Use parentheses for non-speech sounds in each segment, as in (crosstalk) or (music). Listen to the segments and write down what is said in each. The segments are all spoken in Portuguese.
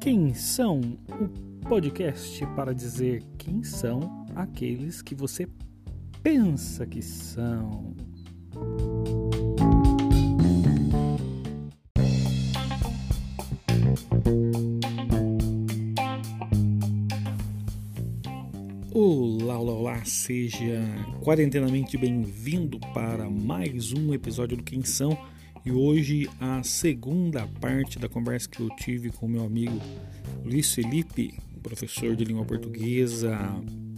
Quem são? O podcast para dizer quem são aqueles que você pensa que são. Olá, olá, olá, seja quarentenamente bem-vindo para mais um episódio do Quem São e hoje a segunda parte da conversa que eu tive com meu amigo Luiz Felipe, professor de língua portuguesa.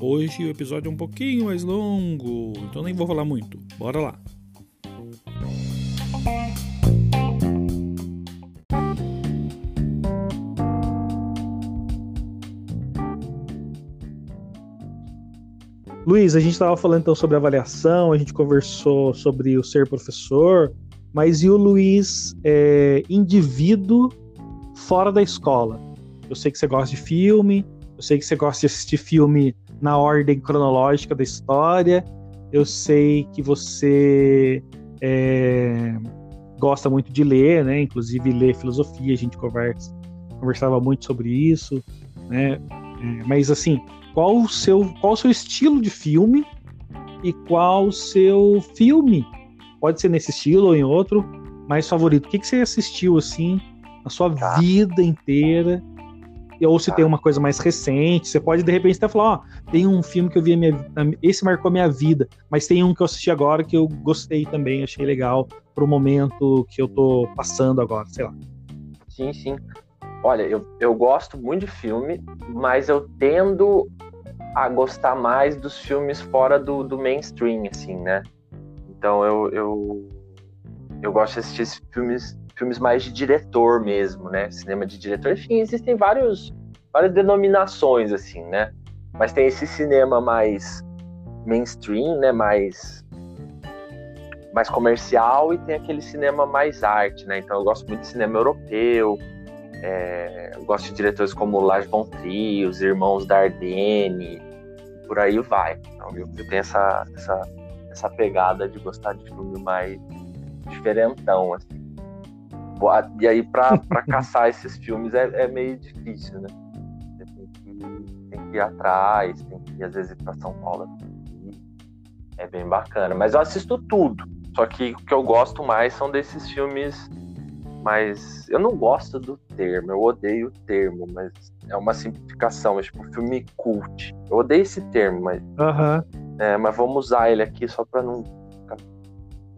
Hoje o episódio é um pouquinho mais longo, então nem vou falar muito. Bora lá! Luiz, a gente estava falando então sobre avaliação, a gente conversou sobre o ser professor, mas e o Luiz é, indivíduo fora da escola? Eu sei que você gosta de filme, eu sei que você gosta de assistir filme na ordem cronológica da história, eu sei que você é, gosta muito de ler, né? Inclusive ler filosofia, a gente conversa, conversava muito sobre isso, né? É, mas assim, qual o seu qual o seu estilo de filme e qual o seu filme Pode ser nesse estilo ou em outro, mais favorito. O que, que você assistiu assim na sua tá. vida inteira? Ou se tá. tem uma coisa mais recente, você pode de repente até falar, ó, tem um filme que eu vi a minha, esse marcou a minha vida, mas tem um que eu assisti agora que eu gostei também, achei legal pro momento que eu tô passando agora, sei lá. Sim, sim. Olha, eu, eu gosto muito de filme, mas eu tendo a gostar mais dos filmes fora do, do mainstream, assim, né? Então eu, eu, eu gosto de assistir filmes, filmes mais de diretor mesmo, né? Cinema de diretor. Enfim, existem vários, várias denominações, assim, né? Mas tem esse cinema mais mainstream, né? Mais, mais comercial e tem aquele cinema mais arte, né? Então eu gosto muito de cinema europeu. É, eu gosto de diretores como Lars von Trier, os Irmãos Dardenne, por aí vai. Então eu, eu tenho essa, essa essa pegada de gostar de filme mais diferentão, assim. E aí, pra, pra (laughs) caçar esses filmes é, é meio difícil, né? Você tem que, tem que ir atrás, tem que ir, às vezes, pra São Paulo. É bem bacana. Mas eu assisto tudo. Só que o que eu gosto mais são desses filmes mas eu não gosto do termo, eu odeio o termo, mas é uma simplificação, é tipo filme cult. Eu odeio esse termo, mas uhum. É, mas vamos usar ele aqui só para não ficar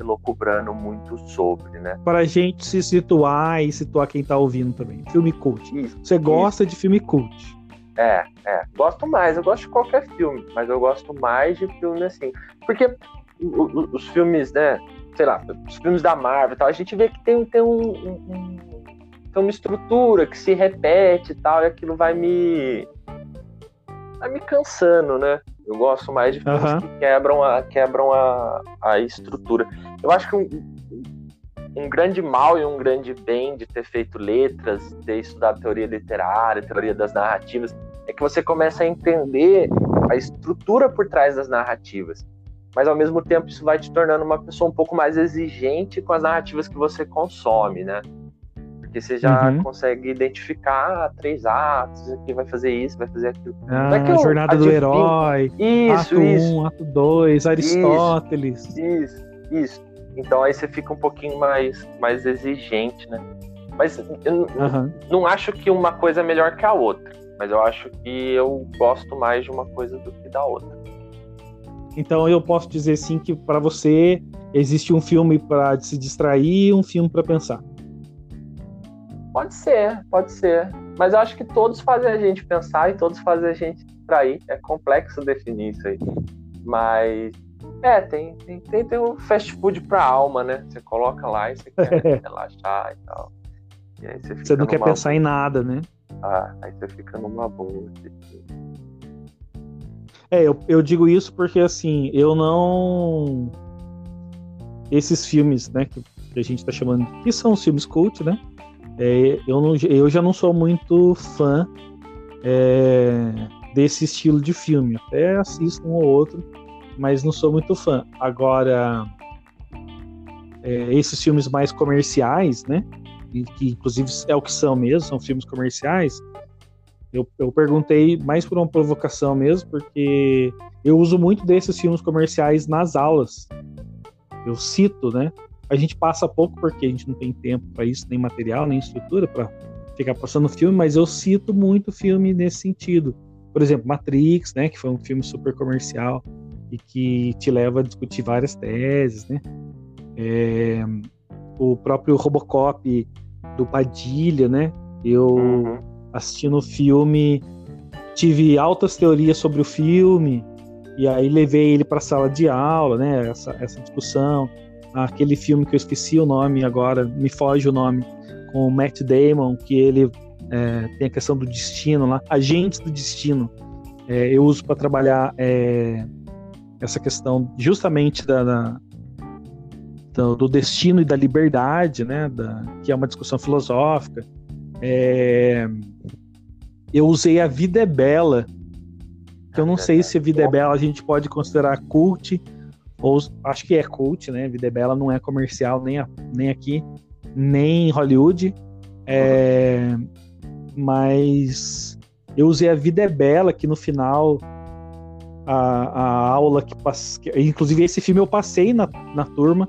elocubrando muito sobre, né? Para a gente se situar e situar quem tá ouvindo também. Filme cult. Isso, Você gosta isso. de filme cult? É, é. Gosto mais. Eu gosto de qualquer filme, mas eu gosto mais de filme assim. Porque os filmes, né? Sei lá, os filmes da Marvel e tal, a gente vê que tem, tem um, um, tem uma estrutura que se repete e tal, e aquilo vai me. vai me cansando, né? Eu gosto mais de filmes uhum. que quebram a, quebram a, a estrutura. Eu acho que um, um grande mal e um grande bem de ter feito letras, ter estudado teoria literária, teoria das narrativas, é que você começa a entender a estrutura por trás das narrativas. Mas ao mesmo tempo isso vai te tornando uma pessoa um pouco mais exigente com as narrativas que você consome, né? Porque você já uhum. consegue identificar três atos, que vai fazer isso, vai fazer aquilo. Ah, é a jornada do herói. Isso, ato isso. Um, ato 2, Aristóteles. Isso, isso, isso. Então aí você fica um pouquinho mais, mais exigente, né? Mas eu uhum. não acho que uma coisa é melhor que a outra. Mas eu acho que eu gosto mais de uma coisa do que da outra. Então eu posso dizer sim que para você existe um filme para se distrair e um filme para pensar. Pode ser, pode ser. Mas eu acho que todos fazem a gente pensar e todos fazem a gente trair. É complexo definir isso aí. Mas é, tem, tem, tem, tem um fast food pra alma, né? Você coloca lá e você quer (laughs) relaxar e tal. E aí você, você não quer pensar boa. em nada, né? Ah, aí você fica numa boa. É, eu, eu digo isso porque assim, eu não. Esses filmes, né, que a gente tá chamando, que são os filmes cult, né? É, eu, não, eu já não sou muito fã é, desse estilo de filme. Até assisto um ou outro, mas não sou muito fã. Agora, é, esses filmes mais comerciais, né? que inclusive é o que são mesmo, são filmes comerciais. Eu, eu perguntei mais por uma provocação mesmo, porque eu uso muito desses filmes comerciais nas aulas. Eu cito, né? A gente passa pouco porque a gente não tem tempo para isso, nem material, nem estrutura para ficar passando filme, mas eu cito muito filme nesse sentido. Por exemplo, Matrix, né, que foi um filme super comercial e que te leva a discutir várias teses, né? É, o próprio Robocop do Padilha, né? Eu uhum. assistindo o filme tive altas teorias sobre o filme e aí levei ele para a sala de aula, né? Essa, essa discussão, aquele filme que eu esqueci o nome agora, me foge o nome, com o Matt Damon, que ele é, tem a questão do destino lá, agentes do destino. É, eu uso para trabalhar é, essa questão justamente da, da do, destino e da liberdade, né? Da, que é uma discussão filosófica. É, eu usei a vida é bela, que eu não sei se a vida é bela a gente pode considerar cult ou acho que é cult, né? Vida é bela não é comercial nem, a, nem aqui, nem em Hollywood. É, mas eu usei a vida é bela que no final a, a aula que passei, inclusive esse filme eu passei na, na turma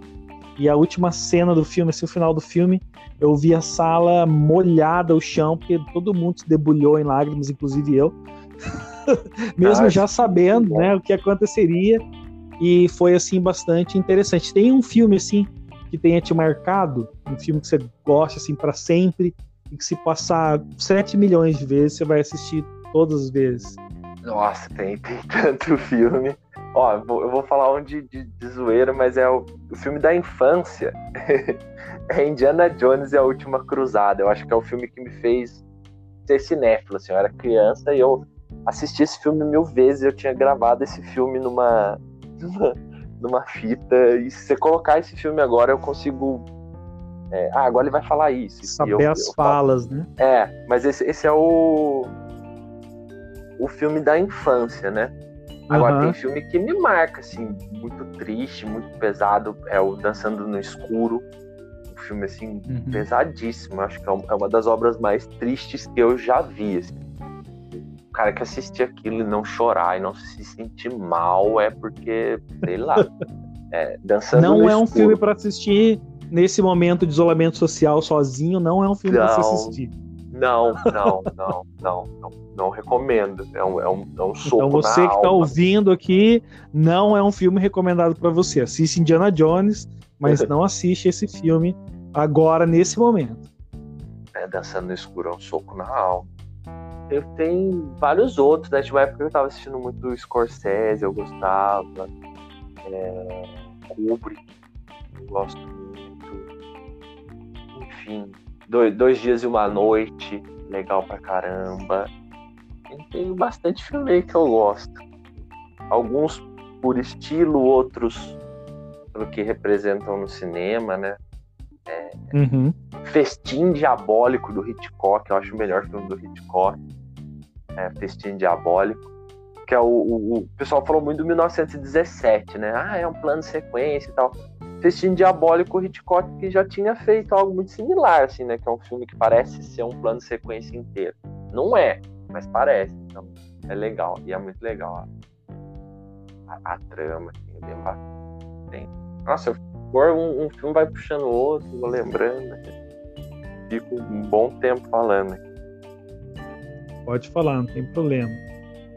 e a última cena do filme, é o final do filme, eu vi a sala molhada, o chão, porque todo mundo se debulhou em lágrimas, inclusive eu. (laughs) Mesmo ah, já sabendo, né, o que aconteceria. E foi assim bastante interessante. Tem um filme assim que tenha te marcado, um filme que você gosta assim para sempre e que se passar 7 milhões de vezes você vai assistir todas as vezes. Nossa, tem, tem (laughs) tanto filme. Ó, eu vou, falar um de, de, de, zoeira, mas é o, o filme da infância. (laughs) é Indiana Jones e a Última Cruzada. Eu acho que é o filme que me fez ser cinéfilo. Assim, eu era criança e eu assisti esse filme mil vezes. Eu tinha gravado esse filme numa, numa, numa fita. E se você colocar esse filme agora, eu consigo. É, ah, agora ele vai falar isso. Saber eu, as eu falas, falo. né? É, mas esse, esse é o. O filme da infância, né? Agora, uhum. tem filme que me marca, assim, muito triste, muito pesado. É o Dançando no Escuro. Um filme, assim, uhum. pesadíssimo. Acho que é, é uma das obras mais tristes que eu já vi. Assim. O cara que assistir aquilo e não chorar e não se sentir mal é porque, sei lá. é, dançando não é um filme para assistir nesse momento de isolamento social sozinho. Não é um filme para assistir. Não, não, não, não, não, não recomendo. É um, é um, é um soco Então você que está ouvindo aqui, não é um filme recomendado para você. Assiste Indiana Jones, mas não assiste esse filme agora, nesse momento. É, Dançando no Escuro é um soco na alma. Eu tenho vários outros, né? Tinha uma época que eu estava assistindo muito Scorsese, eu gostava. É, Kubrick, eu gosto muito. Enfim, dois, dois dias e uma noite, legal pra caramba. tem bastante filme aí que eu gosto. Alguns por estilo, outros pelo que representam no cinema, né? É, uhum. Festim Diabólico do Hitchcock, eu acho o melhor filme do Hitchcock. É, Festim Diabólico. Que é o, o, o pessoal falou muito do 1917, né? Ah, é um plano sequência e tal. Festim Diabólico, Hitchcock que já tinha feito algo muito similar, assim, né? Que é um filme que parece ser um plano sequência inteiro. Não é, mas parece. Então, é legal. E é muito legal a, a, a trama, assim, é bem bacana. Nossa, eu, um, um filme vai puxando o outro, vou lembrando. Né? Fico um bom tempo falando. Pode falar, não tem problema.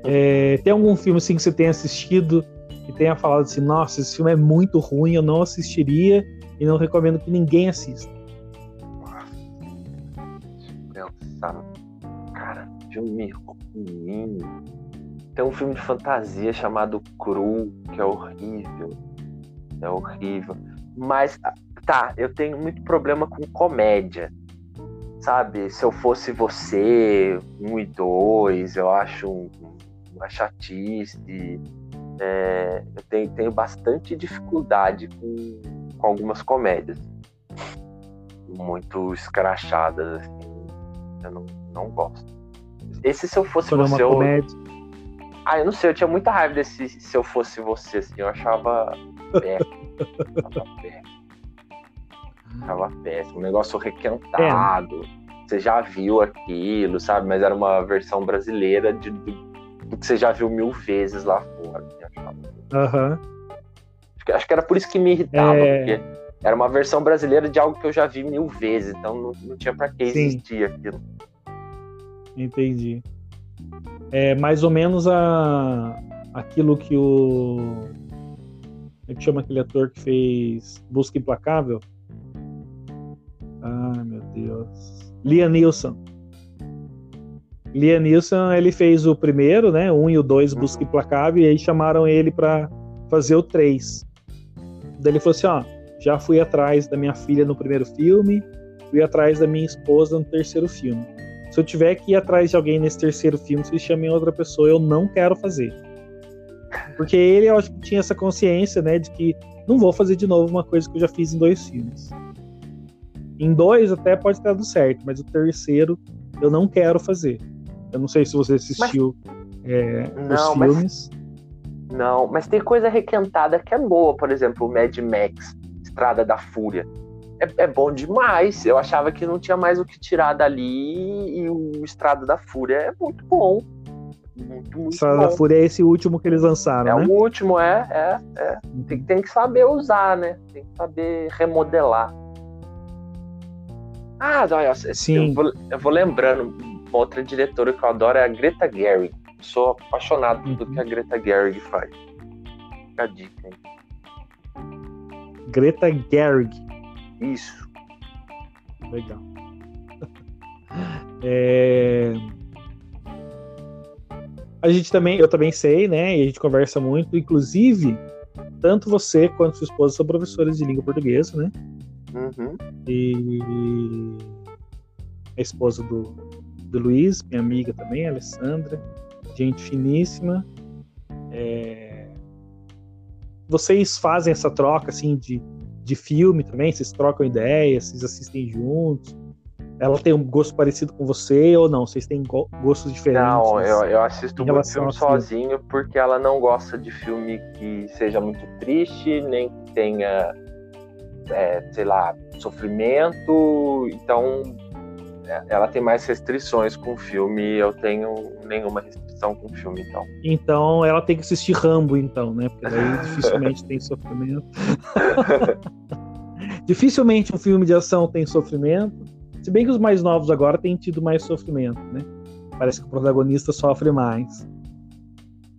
É, tem algum filme assim que você tenha assistido que tenha falado assim, nossa, esse filme é muito ruim, eu não assistiria e não recomendo que ninguém assista. Eu pensar. Cara, filme ruim. Tem um filme de fantasia chamado Cru, que é horrível. É horrível. Mas, tá, eu tenho muito problema com comédia. Sabe, se eu fosse você, um e dois, eu acho uma chatice é, eu tenho, tenho, bastante dificuldade com, com, algumas comédias muito escrachadas, assim. Eu não, não gosto. Esse se eu fosse Quando você. É eu... Ah, eu não sei, eu tinha muita raiva desse se eu fosse você, assim, eu achava péssimo. (laughs) achava péssimo. Achava péssimo. Um negócio requentado. Você já viu aquilo, sabe? Mas era uma versão brasileira de, do, que você já viu mil vezes lá fora. Aham. Uhum. Acho, acho, que era por isso que me irritava, é... porque era uma versão brasileira de algo que eu já vi mil vezes, então não, não tinha para que existir aquilo. Entendi. É mais ou menos a, aquilo que o. Como é que chama aquele ator que fez Busca Implacável? Ai, meu Deus. Liam Neeson, ele fez o primeiro, né? Um e o dois, Busca uhum. Implacável, e aí chamaram ele para fazer o três. Daí ele falou assim: ó, já fui atrás da minha filha no primeiro filme, fui atrás da minha esposa no terceiro filme. Se eu tiver que ir atrás de alguém nesse terceiro filme, se chamem outra pessoa, eu não quero fazer. Porque ele, eu acho que tinha essa consciência, né, de que não vou fazer de novo uma coisa que eu já fiz em dois filmes. Em dois até pode ter dado certo, mas o terceiro eu não quero fazer. Eu não sei se você assistiu mas... é, não, os filmes. Mas... Não, mas tem coisa requentada que é boa, por exemplo, o Mad Max, Estrada da Fúria. É, é, bom demais. Eu achava que não tinha mais o que tirar dali e o Estrada da Fúria é muito bom. Muito, muito Estrada da Fúria é esse último que eles lançaram, é né? É o último, é, é, é. Tem, tem que saber usar, né? Tem que saber remodelar. Ah, olha, Sim. Eu, vou, eu vou lembrando, uma outra diretora que eu adoro é a Greta Gerwig. Sou apaixonado uhum. do que a Greta Gerwig faz. Fica a dica aí. Greta Gerwig. Isso. Legal. (laughs) É... A gente também, eu também sei, né? E a gente conversa muito, inclusive, tanto você quanto sua esposa são professores de língua portuguesa, né? Uhum. E a esposa do, do Luiz, minha amiga também, Alessandra, gente finíssima. É... Vocês fazem essa troca assim de, de filme também? Vocês trocam ideias, vocês assistem juntos? Ela tem um gosto parecido com você ou não? Vocês têm gostos diferentes? Não, eu, eu assisto muito filme sozinho porque ela não gosta de filme que seja muito triste, nem que tenha é, sei lá, sofrimento, então é, ela tem mais restrições com o filme, eu tenho nenhuma restrição com o filme, então. Então ela tem que assistir Rambo, então, né? Porque daí (laughs) dificilmente tem sofrimento. (laughs) dificilmente um filme de ação tem sofrimento. Se bem que os mais novos agora têm tido mais sofrimento, né? Parece que o protagonista sofre mais.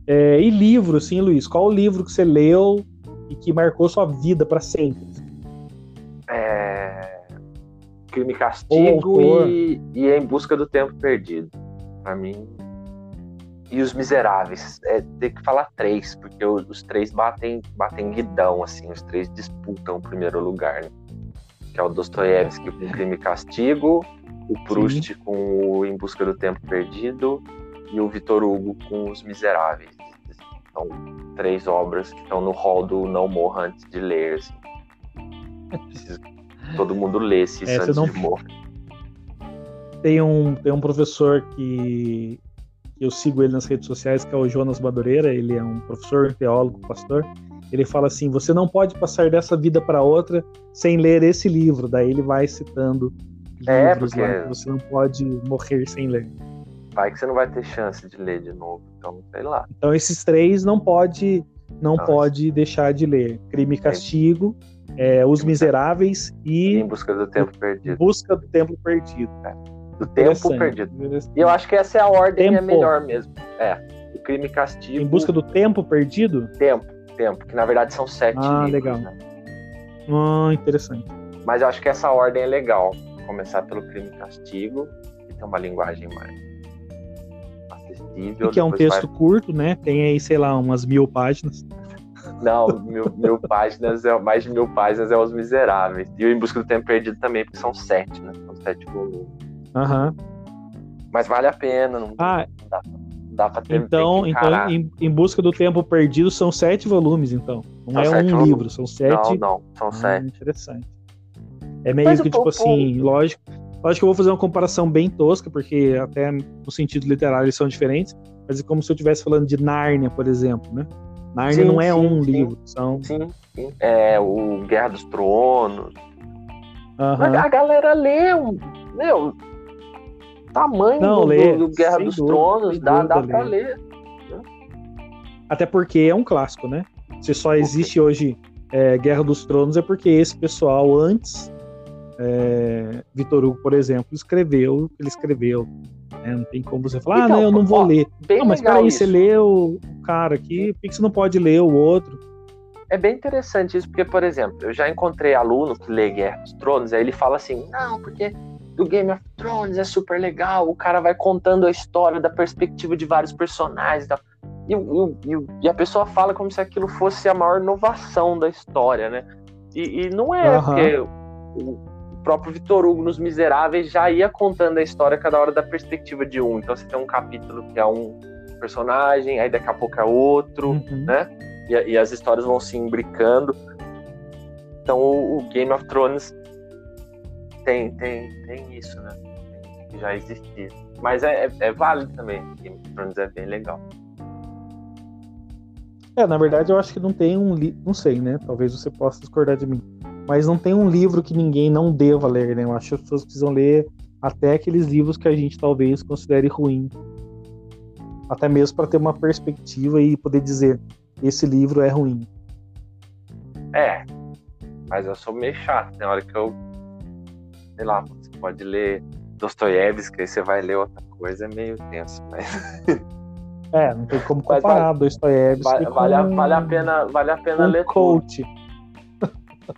É, e livro, sim, Luiz? Qual o livro que você leu e que marcou sua vida para sempre? É, Crime e Castigo e, e Em Busca do Tempo Perdido. Para mim. E Os Miseráveis. É, tem que falar três, porque os três batem, batem guidão, assim. Os três disputam o primeiro lugar, né? Que é o Dostoiévski com Crime e Castigo, o Proust Sim. com o Em Busca do Tempo Perdido e o Vitor Hugo com Os Miseráveis. São três obras que estão no hall do Não Morra Antes de Ler. Assim. Preciso (laughs) que todo mundo lesse isso antes não... de morrer. Tem um, tem um professor que eu sigo ele nas redes sociais, que é o Jonas Madureira, ele é um professor, teólogo, pastor. Ele fala assim: você não pode passar dessa vida para outra sem ler esse livro. Daí ele vai citando é, livros porque... lá que você não pode morrer sem ler. Vai que você não vai ter chance de ler de novo, então sei lá. Então esses três não pode não, não pode deixar de ler. Crime e Castigo, é, Os Miseráveis e. Em Busca do Tempo Perdido. Busca do Tempo Perdido. É. Do Tempo Perdido. E eu acho que essa é a ordem tempo. é melhor mesmo. É. O Crime e Castigo. Em Busca do Tempo Perdido? Tempo, Tempo. Que na verdade são sete ah, livros. legal. Né? Ah, interessante. Mas eu acho que essa ordem é legal. Começar pelo Crime e Castigo, que tem uma linguagem mais acessível. E que é um texto vai... curto, né? Tem aí, sei lá, umas mil páginas. Não, mil, mil páginas, é, mais de mil páginas é Os Miseráveis. E o Em Busca do Tempo Perdido também, porque são sete, né? São sete volumes. Aham. Mas vale a pena, não, ah, dá, dá pra ter Então, então em, em, Busca do Tempo Perdido são sete volumes, então. Não são é um volumes. livro, são sete. Não, não, são ah, sete. Interessante. É meio Mas que, tipo assim, lógico. Lógico que eu vou fazer uma comparação bem tosca, porque até no sentido literário eles são diferentes, mas é como se eu estivesse falando de Nárnia, por exemplo, né? Narnia sim, não é sim, um sim. livro, são. Sim, sim. É o Guerra dos Tronos. Uhum. A galera lê, meu, tamanho não, do, lê, do, Guerra dos dúvida, Tronos, dá, dá pra ler. Até porque é um clássico, né? Se só existe hoje é, Guerra dos Tronos é porque esse pessoal antes, é, Vitor Hugo, por exemplo, escreveu o que ele escreveu. Né? Não tem como você falar, ah, então, ah, não, eu não vou ó, ler. Não, mas peraí, isso. você leu o cara aqui, por que você não pode ler o outro? É bem interessante isso, porque, por exemplo, eu já encontrei aluno que lê Guerra dos Tronos, aí ele fala assim, não, porque do Game of Thrones é super legal, o cara vai contando a história da perspectiva de vários personagens e tal. E, e, e, a pessoa fala como se aquilo fosse a maior inovação da história, né? E, e não é, uhum. porque próprio Vitor Hugo nos Miseráveis já ia contando a história cada hora da perspectiva de um. Então você tem um capítulo que é um personagem, aí daqui a pouco é outro, uhum. né? E, e, as histórias vão se imbricando. Então o, o, Game of Thrones tem, tem, tem isso, né? Que já existia. Mas é, é, é válido também. Game of Thrones é bem legal. É, na verdade eu acho que não tem um livro, não sei, né? Talvez você possa discordar de mim. Mas não tem um livro que ninguém não deva ler, né? Eu acho que as pessoas precisam ler até aqueles livros que a gente talvez considere ruim. Até mesmo para ter uma perspectiva e poder dizer esse livro é ruim. É, mas eu sou meio chato. Tem hora que eu, sei lá, você pode ler Dostoiévski, aí você vai ler outra coisa, é meio tenso, mas É, não tem como comparar vale, Dostoiévski vale, com... vale, a, vale a pena, vale a pena ler coach. Tudo.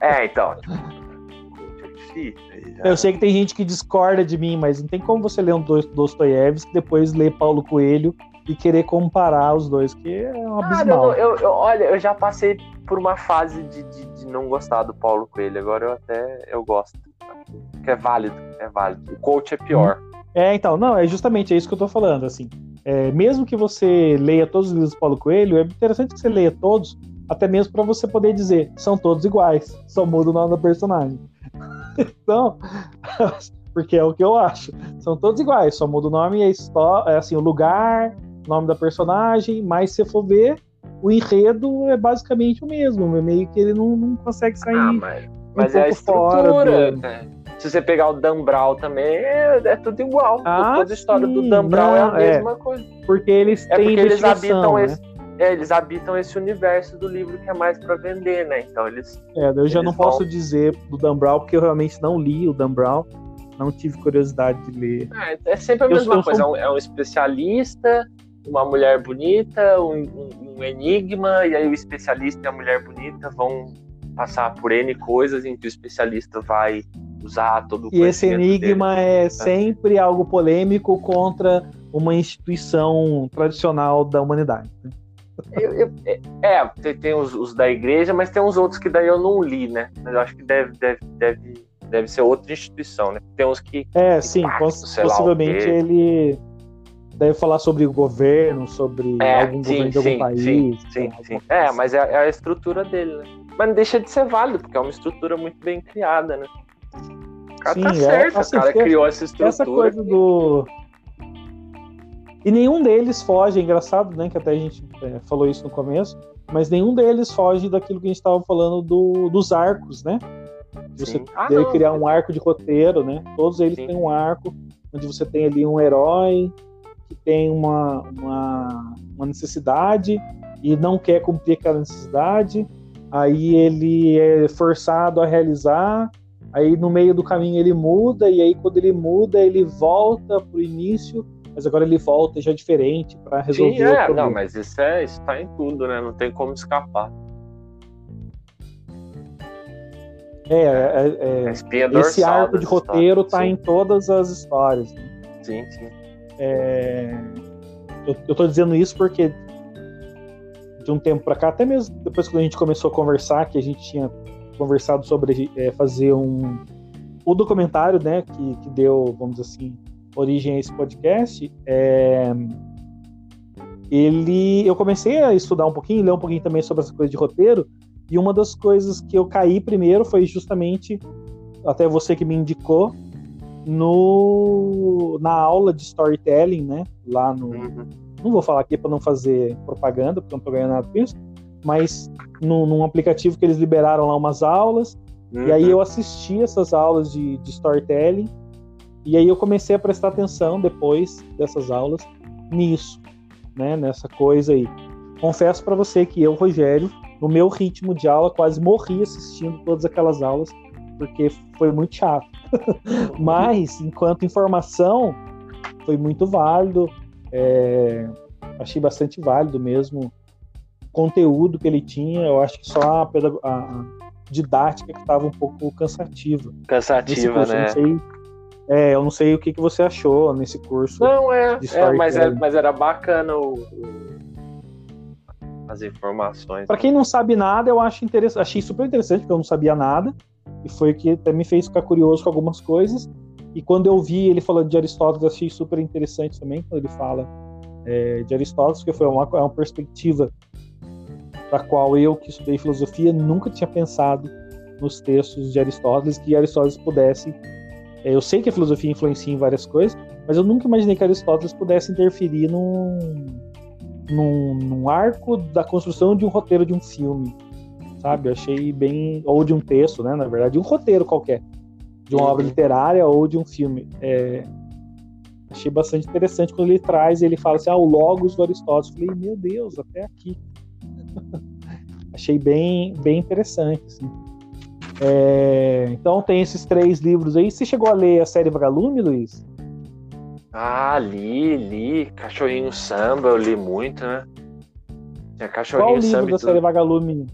É, então. Eu sei que tem gente que discorda de mim, mas não tem como você ler um Dostoiévski, depois ler Paulo Coelho e querer comparar os dois, que é um abismal. Ah, eu, eu, olha, eu já passei por uma fase de, de, de, não gostar do Paulo Coelho, agora eu até eu gosto. Que é válido, é válido. O coach é pior. É, então, não, é justamente isso que eu tô falando, assim. É, mesmo que você leia todos os livros do Paulo Coelho, é interessante que você leia todos, até mesmo para você poder dizer, são todos iguais, só muda o nome do personagem. (laughs) então, (laughs) porque é o que eu acho. São todos iguais, só muda o nome e a história, é assim, o lugar, nome da personagem, mas se for ver, o enredo é basicamente o mesmo, é meio que ele não, não consegue sair. Ah, mas, mas um é a estrutura, do... né? Se você pegar o Dan Brown também, é, é tudo igual. Ah, Toda a história sim. do Dan Brown é a mesma é. coisa. Porque eles é têm porque eles habitam né? esse, é, eles habitam esse universo do livro que é mais para vender, né? Então eles. É, eu já não vão... posso dizer do Dan Brown, porque eu realmente não li o Dan Brown. Não tive curiosidade de ler. É, é sempre a mesma eu, coisa. Sou... É um especialista, uma mulher bonita, um, um, um enigma, e aí o especialista e a mulher bonita vão passar por N coisas em que o especialista vai usar todo o E esse enigma dele. é sempre algo polêmico contra uma instituição tradicional da humanidade. Eu, eu, é, é, tem, tem os, os, da igreja, mas tem uns outros que daí eu não li, né? Mas eu acho que deve, deve, deve, deve ser outra instituição, né? Tem uns que. É, sim, possivelmente ele deve falar sobre o governo, sobre é, algum sim, governo de algum sim, país. Sim, sim, sim. É, mas é, é, a estrutura dele, né? Mas não deixa de ser válido, porque é uma estrutura muito bem criada, né? O cara Sim, tá certo, é, assim, o cara criou essa estrutura. Essa coisa do. E nenhum deles foge, é engraçado, né? Que até a gente é, falou isso no começo, mas nenhum deles foge daquilo que a gente estava falando do, dos arcos, né? Você ah, deve não, criar um arco de roteiro, né? Todos eles Sim. têm um arco onde você tem ali um herói que tem uma, uma, uma necessidade e não quer cumprir aquela necessidade, aí ele é forçado a realizar Aí no meio do caminho ele muda, e aí quando ele muda, ele volta pro início, mas agora ele volta já diferente para resolver Sim, é, o problema. Não, mas isso, é, isso tá em tudo, né? Não tem como escapar. É, é, é, é esse arco de roteiro tá sim. em todas as histórias. Né? Sim, sim. É, eu, eu tô dizendo isso porque de um tempo para cá, até mesmo depois que a gente começou a conversar, que a gente tinha conversado sobre é, fazer um o documentário, né, que, que deu, vamos dizer assim, origem a esse podcast, é, ele, eu comecei a estudar um pouquinho, ler um pouquinho também sobre essa coisa de roteiro, e uma das coisas que eu caí primeiro foi justamente, até você que me indicou, no, na aula de storytelling, né, lá no, uhum. não vou falar aqui para não fazer propaganda, porque eu não tô ganhando nada com isso, mas num, num, aplicativo que eles liberaram lá umas aulas. Uhum. E aí uhum. eu assisti essas aulas de, de storytelling. E aí eu comecei a prestar atenção depois dessas aulas nisso, né, nessa coisa aí. Confesso para você que eu, Rogério, no meu ritmo de aula, quase morri assistindo todas aquelas aulas, porque foi muito chato. (laughs) Mas, enquanto informação, foi muito válido. É, achei bastante válido mesmo o conteúdo que ele tinha. Eu acho que só a, a didática que estava um pouco cansativa. Cansativa, né? Sei, é, eu não sei o que, que você achou nesse curso. Não, é, é mas, é mas era bacana o, o as informações. Para quem não sabe nada, eu acho interessante, achei super interessante, porque eu não sabia nada, e foi o que até me fez ficar curioso com algumas coisas. E quando eu vi ele falando de Aristóteles, achei super interessante também, quando ele fala é, de Aristóteles, porque foi uma, é uma perspectiva da qual eu, que estudei filosofia, nunca tinha pensado nos textos de Aristóteles, que Aristóteles pudesse. É, eu sei que a filosofia influencia em várias coisas, mas eu nunca imaginei que Aristóteles pudesse interferir num, num, num arco da construção de um roteiro de um filme, sabe? Eu achei bem. Ou de um texto, né? Na verdade, de um roteiro qualquer. De uma obra uhum. literária ou de um filme. É, achei bastante interessante quando ele traz, ele fala assim, ah, o Logos do Aristóteles. Falei, meu Deus, até aqui. (laughs) achei bem, bem interessante, assim. É, então tem esses três livros aí. Você chegou a ler a série Vagalume, Luiz? Ah, li, li. Cachorrinho Samba, eu li muito, né? Tinha Cachorrinho Qual livro Samba. da série Vagalume?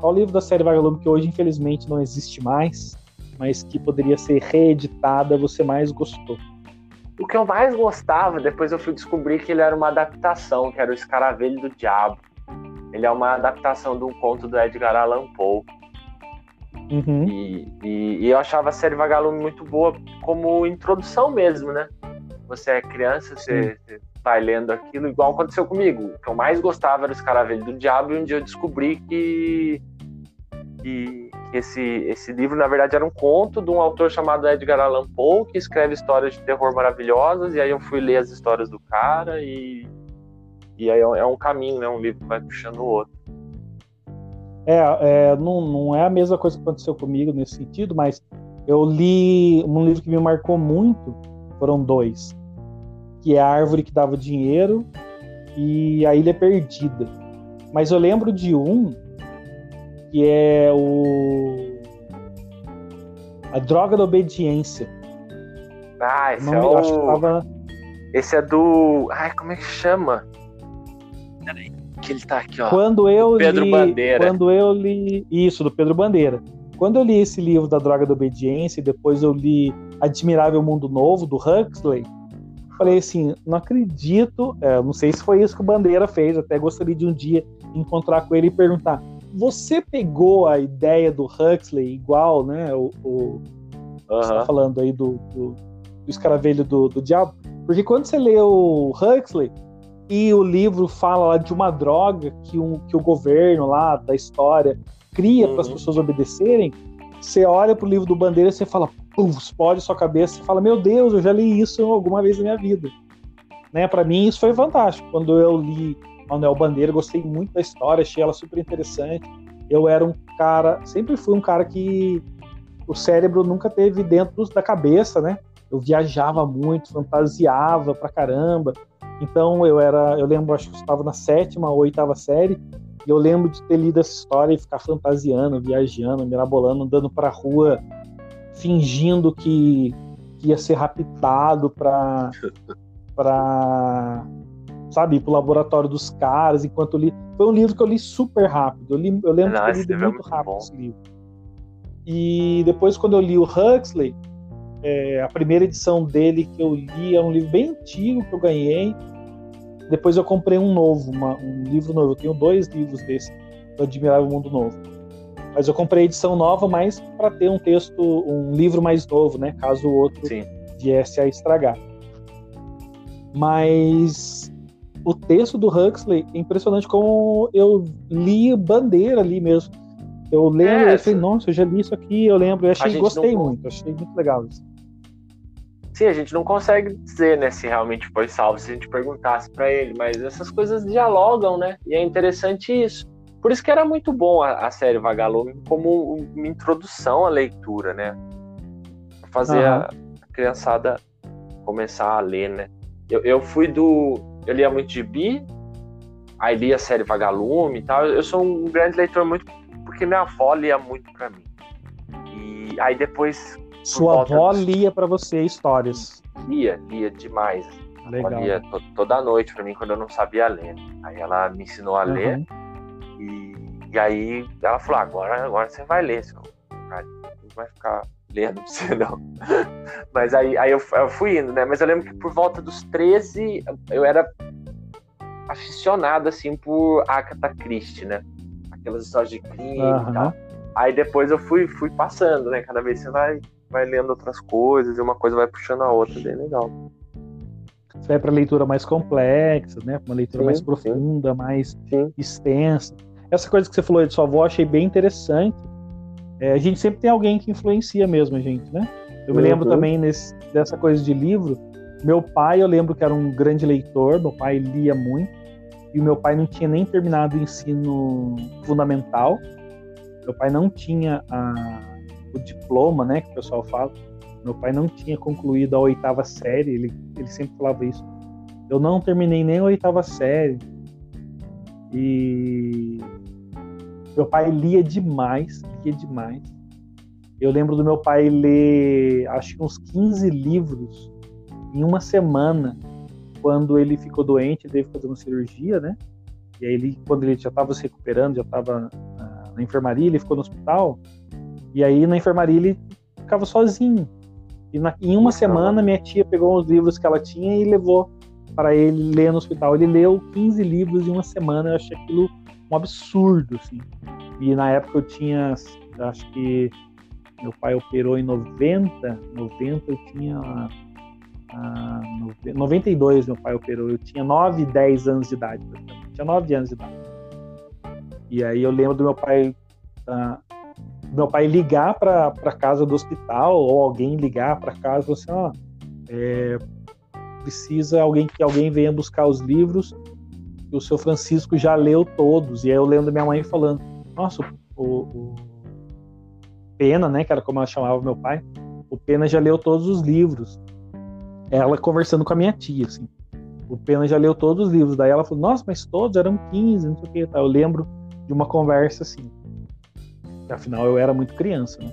Qual livro da série Vagalume que hoje, infelizmente, não existe mais, mas que poderia ser reeditada, você mais gostou? O que eu mais gostava, depois eu fui descobrir que ele era uma adaptação, que era o Escaravelho do Diabo. Ele é uma adaptação de um conto do Edgar Allan Poe. Uhum. E, e, e, eu achava a série Vagalume muito boa como introdução mesmo, né? Você é criança, você, você, vai lendo aquilo, igual aconteceu comigo. O que eu mais gostava era o Escaravelho do Diabo, e um dia eu descobri que, que, que esse, esse livro, na verdade, era um conto de um autor chamado Edgar Allan Poe, que escreve histórias de terror maravilhosas, e aí eu fui ler as histórias do cara, e, e aí é um é caminho, né? Um livro que vai puxando o outro. É, é não, não é a mesma coisa que aconteceu comigo nesse sentido, mas eu li um livro que me marcou muito, foram dois, que é a árvore que dava dinheiro e a ilha perdida. Mas eu lembro de um que é o a droga da obediência. Ah, esse é o... Tava... Esse é do. Ai, como é que chama? Peraí que ele tá aqui, ó. Quando eu Pedro li, Bandeira. Quando eu li. Isso, do Pedro Bandeira. Quando eu li esse livro da Droga da Obediência e depois eu li Admirável Mundo Novo, do Huxley, falei assim: não acredito. É, não sei se foi isso que o Bandeira fez, até gostaria de um dia encontrar com ele e perguntar. Você pegou a ideia do Huxley igual, né? O, o você tá falando aí do, do, do escaravelho do, do diabo? Porque quando você lê o Huxley, e o livro fala lá de uma droga que, um, que o governo lá da história cria uhum. para as pessoas obedecerem. Você olha pro livro do Bandeira e você fala, puf, explode sua cabeça e fala, meu Deus, eu já li isso alguma vez na minha vida. Né? Para mim isso foi fantástico. Quando eu li Manuel Bandeira, gostei muito da história, achei ela super interessante. Eu era um cara, sempre fui um cara que o cérebro nunca teve dentro da cabeça, né? Eu viajava muito, fantasiava pra caramba. Então eu era, eu lembro, acho que estava na sétima ou oitava série, e eu lembro de ter lido essa história e ficar fantasiando, viajando, mirabolando, andando pra rua, fingindo que, que ia ser raptado pra, pra sabe, ir pro laboratório dos caras, enquanto eu li. Foi um livro que eu li super rápido. Eu, li, eu lembro Nossa, de ter lido muito, muito rápido bom. esse livro. E depois, quando eu li o Huxley, é, a primeira edição dele que eu li é um livro bem antigo que eu ganhei. Depois eu comprei um novo, uma, um livro novo. Eu tenho dois livros desse, do Admirável Mundo Novo. Mas eu comprei a edição nova mais para ter um texto, um livro mais novo, né? Caso o outro Sim. viesse a estragar. Mas o texto do Huxley é impressionante como eu li bandeira ali mesmo. Eu lembro, é, eu falei, nossa, eu já li isso aqui, eu lembro, eu achei, gostei não... muito, achei muito legal isso. Sim, a gente não consegue dizer, né, se realmente foi salvo, se a gente perguntasse para ele, mas essas coisas dialogam, né? E é interessante isso. Por isso que era muito bom a, a série Vagalume como uma introdução à leitura, né? Fazer uhum. a, criançada começar a ler, né? Eu, eu fui do. Eu lia muito de bi, aí lia a série Vagalume e tal. Eu sou um grande leitor muito. Porque minha avó lia muito para mim. E aí depois. Sua avó dos... lia para você histórias? Lia, lia demais. Legal. Ela lia to, toda noite para mim quando eu não sabia ler. Aí ela me ensinou a uhum. ler. E, e aí ela falou: agora, agora você vai ler, seu cara. Não vai ficar lendo pra você, não. (laughs) Mas aí, aí eu, eu, fui indo, né? Mas eu lembro que por volta dos 13 eu era aficionado, assim, por Agatha Christie, né? Aquelas histórias de crime uhum. e tal. Aí depois eu fui, fui passando, né? Cada vez você vai, vai lendo outras coisas e uma coisa vai puxando a outra, bem legal. Você vai para leitura mais complexa, né? Uma leitura sim, mais profunda, sim. mais sim. extensa. Essa coisa que você falou de sua avó, achei bem interessante. É, a gente sempre tem alguém que influencia mesmo a gente, né? Eu me lembro uhum. também nesse, dessa coisa de livro. Meu pai, eu lembro que era um grande leitor, meu pai lia muito, e o meu pai não tinha nem terminado o ensino fundamental. Meu pai não tinha a, o diploma, né, que o pessoal fala. Meu pai não tinha concluído a oitava série, ele, ele sempre falava isso. Eu não terminei nem a oitava série. E meu pai lia demais, lia demais. Eu lembro do meu pai ler, acho que uns 15 livros em uma semana, quando ele ficou doente, teve que fazer uma cirurgia, né? E aí ele, quando ele já estava se recuperando, já estava na, na, enfermaria, ele ficou no hospital. E aí na enfermaria ele ficava sozinho. E na, em uma semana minha tia pegou os livros que ela tinha e levou para ele ler no hospital. Ele leu 15 livros em uma semana. Eu achei aquilo um absurdo, assim. E na época eu tinha, acho que meu pai operou em 90, 90 eu tinha ah, 92 meu pai operou, eu tinha 9, 10 anos de idade, tinha 9 anos de idade. E aí eu lembro do meu pai ah, meu pai ligar para casa do hospital ou alguém ligar para casa assim, ó, é, precisa alguém que alguém venha buscar os livros o seu Francisco já leu todos. E aí eu lembro da minha mãe falando: Nossa, o, o, Pena, né? Que era como ela chamava meu pai. O Pena já leu todos os livros. Ela conversando com a minha tia, assim. O Pena já leu todos os livros. Daí ela falou: Nossa, mas todos eram 15, não sei o que. Eu lembro de uma conversa assim. Afinal, eu era muito criança, né?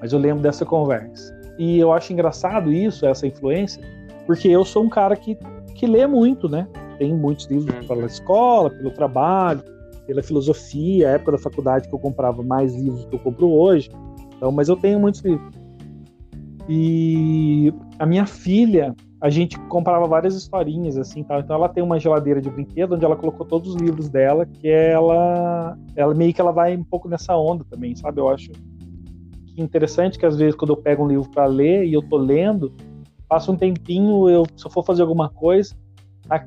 Mas eu lembro dessa conversa. E eu acho engraçado isso, essa influência, porque eu sou um cara que, que lê muito, né? tem muitos livros uhum. pela escola, pelo trabalho, pela filosofia, a época da faculdade que eu comprava mais livros do que eu compro hoje. Então, mas eu tenho muitos livros. E a minha filha, a gente comprava várias historinhas assim, tal. Então ela tem uma geladeira de brinquedo onde ela colocou todos os livros dela, que ela ela meio que ela vai um pouco nessa onda também, sabe? Eu acho que interessante que às vezes quando eu pego um livro para ler e eu tô lendo, passa um tempinho, eu se eu for fazer alguma coisa,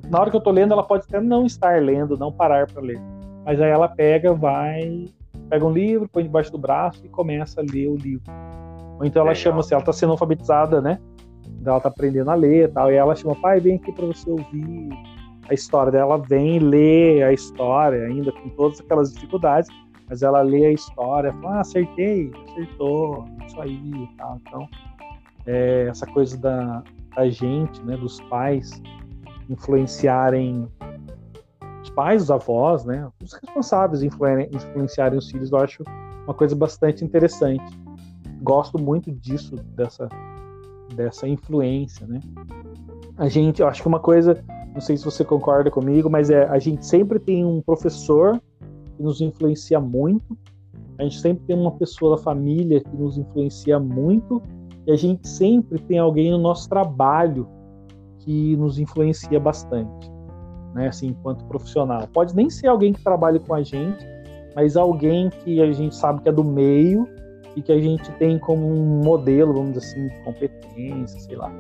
na hora que eu tô lendo, ela pode até não estar lendo, não parar para ler. Mas aí ela pega, vai, pega um livro, põe debaixo do braço e começa a ler o livro. Ou então ela chama assim, ela tá sendo alfabetizada, né? Ela tá aprendendo a ler e tal. E ela chama, pai, vem aqui para você ouvir a história dela. Vem ler a história, ainda com todas aquelas dificuldades, mas ela lê a história, fala, ah, acertei, acertou, isso aí e tal. Então, é, essa coisa da, da gente, né, dos pais, influenciarem os pais, os avós, né, os responsáveis influenciarem os filhos, eu acho uma coisa bastante interessante. Gosto muito disso, dessa, dessa influência, né. A gente, eu acho que uma coisa, não sei se você concorda comigo, mas é a gente sempre tem um professor que nos influencia muito, a gente sempre tem uma pessoa da família que nos influencia muito, e a gente sempre tem alguém no nosso trabalho que nos influencia bastante, né? Assim, enquanto profissional. Pode nem ser alguém que trabalhe com a gente, mas alguém que a gente sabe que é do meio e que a gente tem como um modelo, vamos dizer assim, de competência, sei lá,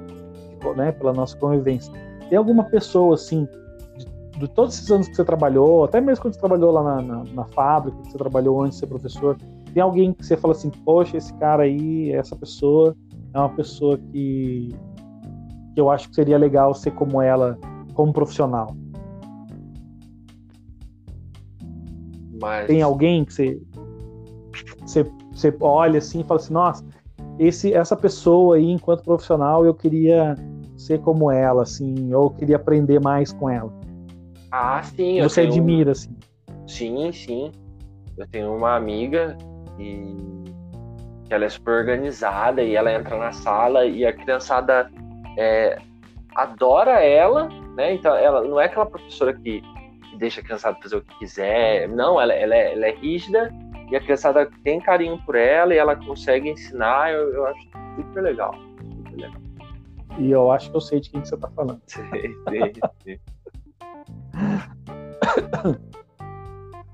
né? Pela nossa convivência. Tem alguma pessoa assim, de, de, todos esses anos que você trabalhou, até mesmo quando você trabalhou lá na, na, na fábrica, que você trabalhou antes de ser professor, tem alguém que você fala assim, poxa, esse cara aí, essa pessoa é uma pessoa que que eu acho que seria legal ser como ela, como profissional? Mas... Tem alguém que você, você, você olha assim e fala assim, nossa, esse, essa pessoa aí, enquanto profissional, eu queria ser como ela, assim, ou queria aprender mais com ela. Ah, sim. Você admira, assim. Sim, sim. Eu tenho uma amiga e que ela é super organizada e ela entra na sala e a criançada é, adora ela, né? Então ela não é aquela professora que deixa a criançada fazer o que quiser, não, ela, ela, é, ela é rígida e a criançada tem carinho por ela e ela consegue ensinar, eu, eu acho super legal, super legal. E eu acho que eu sei de quem você está falando. Sim, sim, sim.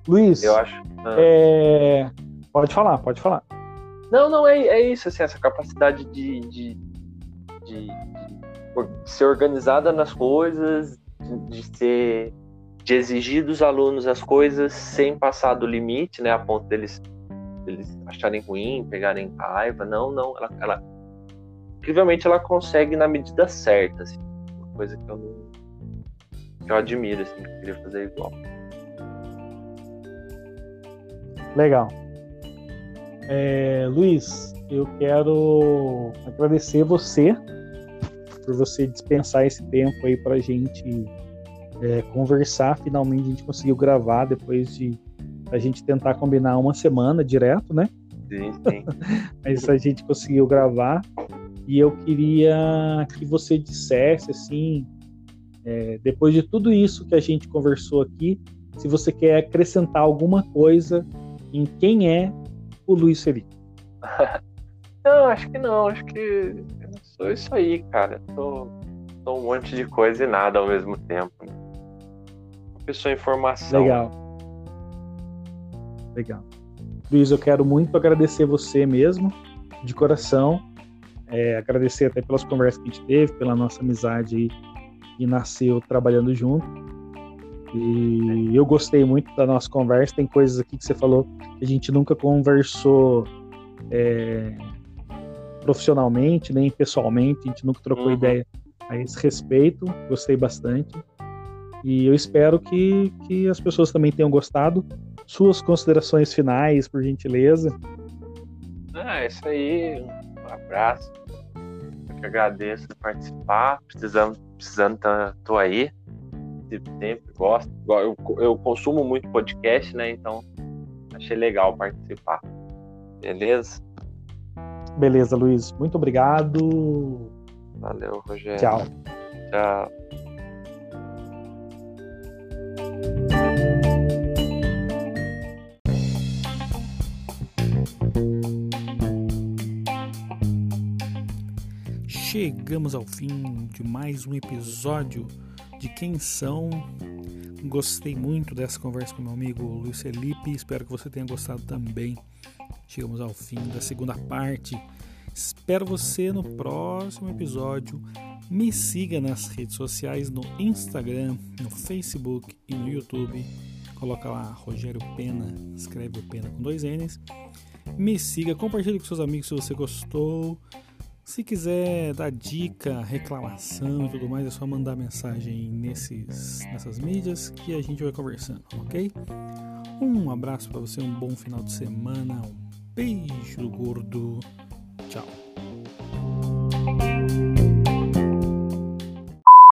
Luiz, eu acho. Ah. É... Pode falar, pode falar. Não, não, é, é isso, assim, essa capacidade de, de, de, de ser organizada nas coisas, de, de, ser de exigir dos alunos as coisas sem passar do limite, né, a ponto deles, deles acharem ruim, pegarem raiva. Não, não, ela, ela incrivelmente ela consegue na medida certa, assim, uma coisa que eu não que eu admiro, assim, que eu queria fazer igual. Legal. É, Luiz, eu quero agradecer você por você dispensar esse tempo aí para a gente é, conversar. Finalmente a gente conseguiu gravar depois de a gente tentar combinar uma semana direto, né? Sim, sim. (laughs) Mas a gente conseguiu gravar e eu queria que você dissesse assim, é, depois de tudo isso que a gente conversou aqui, se você quer acrescentar alguma coisa em quem é o Luiz Felipe. (laughs) não, acho que não. Acho que eu sou isso aí, cara. Sou, um monte de coisa e nada ao mesmo tempo. Uma pessoa em formação. Legal. Legal. Luiz, eu quero muito agradecer você mesmo, de coração. É, agradecer até pelas conversas que a gente teve, pela nossa amizade aí, que nasceu trabalhando junto. E eu gostei muito da nossa conversa. Tem coisas aqui que você falou que a gente nunca conversou é, profissionalmente, nem pessoalmente, a gente nunca trocou uhum. ideia a esse respeito. Gostei bastante. E eu espero que, que as pessoas também tenham gostado. Suas considerações finais, por gentileza. Ah, é isso aí. Um abraço. Eu que agradeço por participar. Precisando, precisando, tô aí sempre gosto. Eu, eu consumo muito podcast, né? Então achei legal participar. Beleza? Beleza, Luiz. Muito obrigado. Valeu, Rogério. Tchau. Tchau. Chegamos ao fim de mais um episódio de quem são. Gostei muito dessa conversa com meu amigo Luiz Felipe. Espero que você tenha gostado também. Chegamos ao fim da segunda parte. Espero você no próximo episódio. Me siga nas redes sociais, no Instagram, no Facebook e no YouTube. Coloca lá Rogério Pena, escreve o Pena com dois N's. Me siga, compartilhe com seus amigos se você gostou. Se quiser dar dica, reclamação e tudo mais, é só mandar mensagem nesses, nessas mídias que a gente vai conversando, ok? Um abraço para você, um bom final de semana, um beijo gordo, tchau.